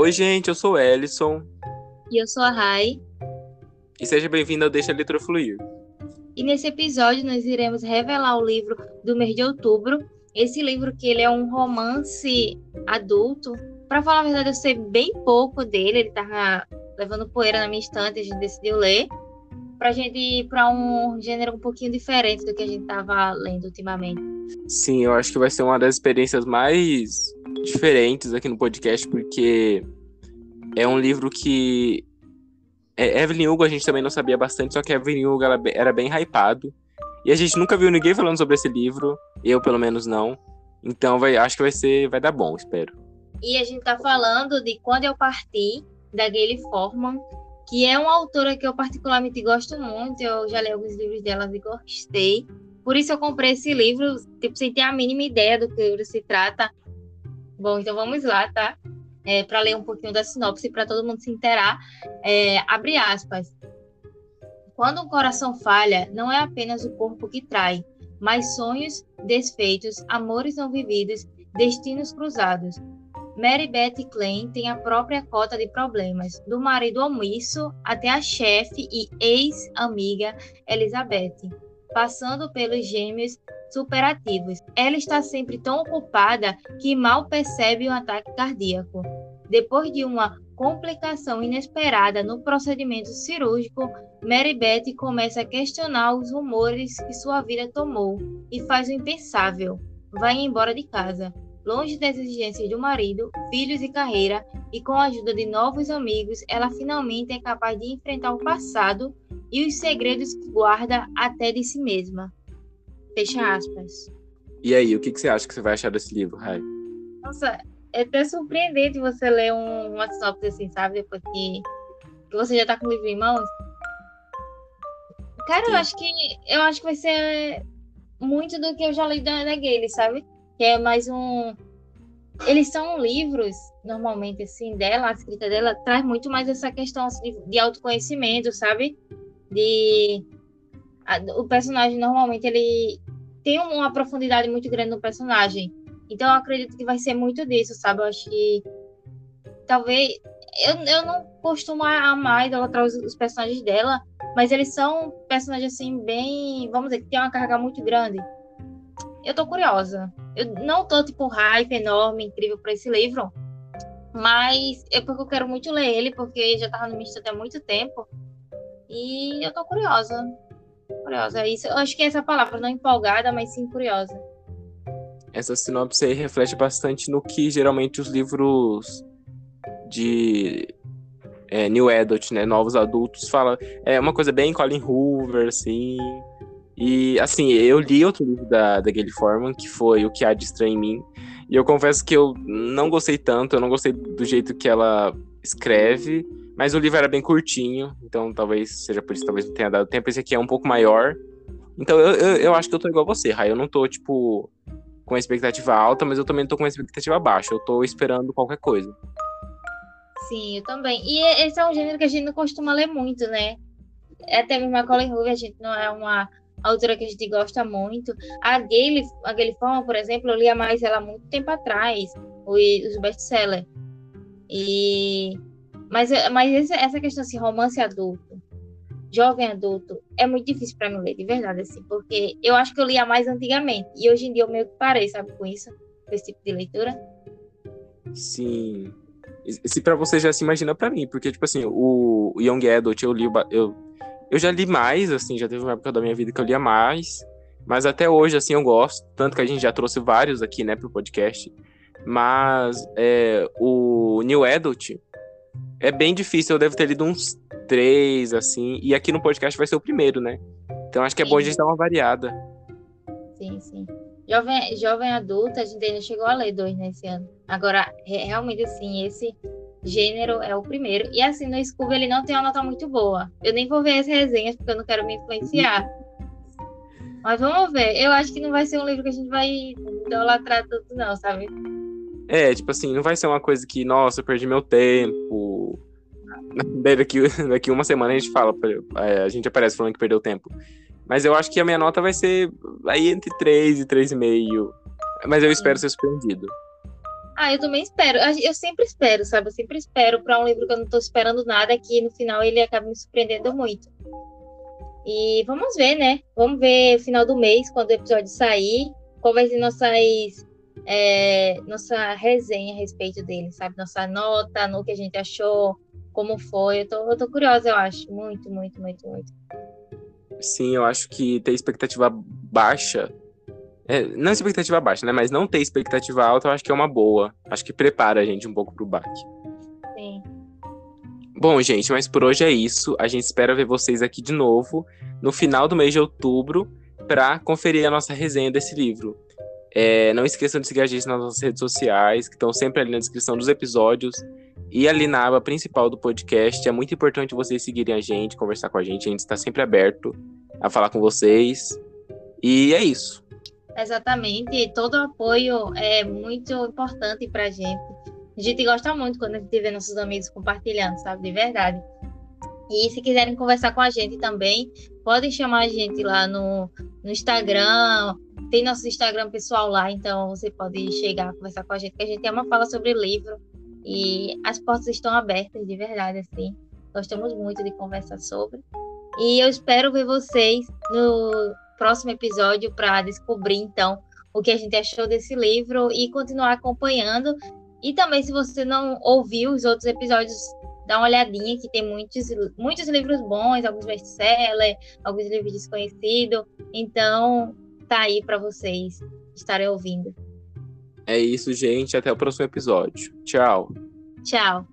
Oi, gente, eu sou o Ellison. E eu sou a Rai. E seja bem-vindo ao Deixa a Letra Fluir. E nesse episódio nós iremos revelar o livro do mês de outubro. Esse livro que ele é um romance adulto. Para falar a verdade, eu sei bem pouco dele. Ele tava levando poeira na minha estante, a gente decidiu ler. Pra gente ir para um gênero um pouquinho diferente do que a gente tava lendo ultimamente. Sim, eu acho que vai ser uma das experiências mais diferentes aqui no podcast, porque é um livro que. É, Evelyn Hugo a gente também não sabia bastante, só que Evelyn Hugo era bem hypado. E a gente nunca viu ninguém falando sobre esse livro, eu pelo menos não. Então vai, acho que vai ser, vai dar bom, espero. E a gente tá falando de Quando Eu Parti, da Gayle Forman, que é uma autora que eu particularmente gosto muito. Eu já li alguns livros dela e gostei. Por isso eu comprei esse livro, tipo, sem ter a mínima ideia do que o livro se trata. Bom, então vamos lá, tá? É, para ler um pouquinho da sinopse, para todo mundo se inteirar. É, abre aspas. Quando um coração falha, não é apenas o corpo que trai, mas sonhos desfeitos, amores não vividos, destinos cruzados. Mary Beth Klein tem a própria cota de problemas, do marido omisso até a chefe e ex-amiga Elizabeth, passando pelos gêmeos superativos. Ela está sempre tão ocupada que mal percebe o ataque cardíaco. Depois de uma complicação inesperada no procedimento cirúrgico, Mary Beth começa a questionar os rumores que sua vida tomou e faz o impensável: vai embora de casa longe das exigências do marido, filhos e carreira, e com a ajuda de novos amigos, ela finalmente é capaz de enfrentar o passado e os segredos que guarda até de si mesma. Fecha aspas. E aí, o que, que você acha que você vai achar desse livro, Rai? Nossa, é até surpreendente você ler um, uma sinopse assim, sabe? Depois que, que você já tá com o livro em mãos. Cara, Sim. eu acho que eu acho que vai ser muito do que eu já li da, da Gale, sabe? Que é mais um. Eles são livros, normalmente, assim, dela, a escrita dela traz muito mais essa questão assim, de, de autoconhecimento, sabe? De. A, o personagem, normalmente, ele tem uma profundidade muito grande no personagem. Então, eu acredito que vai ser muito disso, sabe? Eu acho que. Talvez. Eu, eu não costumo amar idolatrar os, os personagens dela, mas eles são personagens, assim, bem. Vamos dizer, que tem uma carga muito grande eu tô curiosa. Eu não tô, tipo, hype enorme, incrível para esse livro, mas é porque eu quero muito ler ele, porque já tava no misto há muito tempo. E eu tô curiosa. Curiosa. Isso, eu acho que é essa palavra, não empolgada, mas sim curiosa. Essa sinopse aí reflete bastante no que geralmente os livros de é, New Adult, né? Novos adultos, fala. É uma coisa bem Colin Hoover, assim. E, assim, eu li outro livro da, da Gayle Forman, que foi O Que Há de Estranho em Mim. E eu confesso que eu não gostei tanto, eu não gostei do jeito que ela escreve, mas o livro era bem curtinho, então talvez seja por isso, talvez não tenha dado tempo. Esse aqui é um pouco maior. Então eu, eu, eu acho que eu tô igual a você, Rai. Eu não tô, tipo, com a expectativa alta, mas eu também não tô com a expectativa baixa. Eu tô esperando qualquer coisa. Sim, eu também. E esse é um gênero que a gente não costuma ler muito, né? Até mesmo a Colin Hoover, a gente não é uma autora que a gente gosta muito. A Gayle, a Gayle Forman, por exemplo, eu lia mais ela há muito tempo atrás, os best-sellers. E... Mas, mas essa questão assim, romance adulto, jovem adulto, é muito difícil para mim ler, de verdade, assim, porque eu acho que eu lia mais antigamente, e hoje em dia eu meio que parei, sabe, com isso, com esse tipo de leitura. Sim. Se para você já se imagina para mim, porque, tipo assim, o Young Adult eu li, eu eu já li mais, assim, já teve uma época da minha vida que eu lia mais, mas até hoje, assim, eu gosto, tanto que a gente já trouxe vários aqui, né, pro podcast. Mas é, o New Adult é bem difícil, eu devo ter lido uns três, assim, e aqui no podcast vai ser o primeiro, né? Então acho que é sim. bom a gente dar uma variada. Sim, sim. Jovem, jovem adulta, a gente ainda chegou a ler dois nesse ano. Agora, realmente, assim, esse gênero é o primeiro. E assim, no Scooby ele não tem uma nota muito boa. Eu nem vou ver as resenhas porque eu não quero me influenciar. Mas vamos ver. Eu acho que não vai ser um livro que a gente vai idolatrar tudo, não, sabe? É, tipo assim, não vai ser uma coisa que, nossa, eu perdi meu tempo. daqui, daqui uma semana a gente fala, é, a gente aparece falando que perdeu tempo. Mas eu acho que a minha nota vai ser aí entre 3 e 3,5. Mas eu espero ser surpreendido. Ah, eu também espero. Eu sempre espero, sabe? Eu sempre espero para um livro que eu não estou esperando nada, que no final ele acaba me surpreendendo muito. E vamos ver, né? Vamos ver final do mês, quando o episódio sair, qual vai ser nossas, é, nossa resenha a respeito dele, sabe? Nossa nota, no que a gente achou, como foi. Eu tô, eu tô curiosa, eu acho. Muito, muito, muito, muito. Sim, eu acho que ter expectativa baixa. É, não expectativa baixa, né? Mas não ter expectativa alta, eu acho que é uma boa. Acho que prepara a gente um pouco pro baque. Sim. Bom, gente, mas por hoje é isso. A gente espera ver vocês aqui de novo no final do mês de outubro para conferir a nossa resenha desse livro. É, não esqueçam de seguir a gente nas nossas redes sociais, que estão sempre ali na descrição dos episódios e ali na aba principal do podcast. É muito importante vocês seguirem a gente, conversar com a gente. A gente está sempre aberto a falar com vocês. E é isso. Exatamente. Todo o apoio é muito importante para a gente. A gente gosta muito quando a gente vê nossos amigos compartilhando, sabe? De verdade. E se quiserem conversar com a gente também, podem chamar a gente lá no, no Instagram. Tem nosso Instagram pessoal lá, então você pode chegar, conversar com a gente, que a gente tem uma fala sobre livro. E as portas estão abertas, de verdade, assim. Gostamos muito de conversar sobre. E eu espero ver vocês no próximo episódio para descobrir, então, o que a gente achou desse livro e continuar acompanhando e também, se você não ouviu os outros episódios, dá uma olhadinha que tem muitos, muitos livros bons, alguns best-sellers, alguns livros desconhecidos. Então, tá aí para vocês estarem ouvindo. É isso, gente. Até o próximo episódio. Tchau. Tchau.